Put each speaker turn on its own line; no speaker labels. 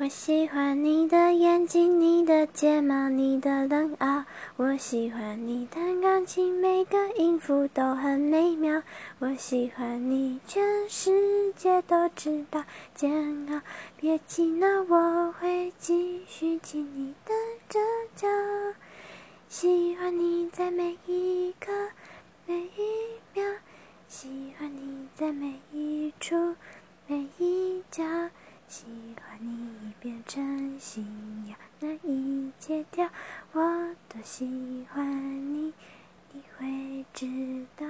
我喜欢你的眼睛，你的睫毛，你的冷傲。我喜欢你弹钢琴，每个音符都很美妙。我喜欢你，全世界都知道煎熬。别气恼，我会继续亲你的着脚。喜欢你在每一刻每一秒，喜欢你在每一处每一角。喜欢你变成信仰，难以戒掉。我多喜欢你，你会知道。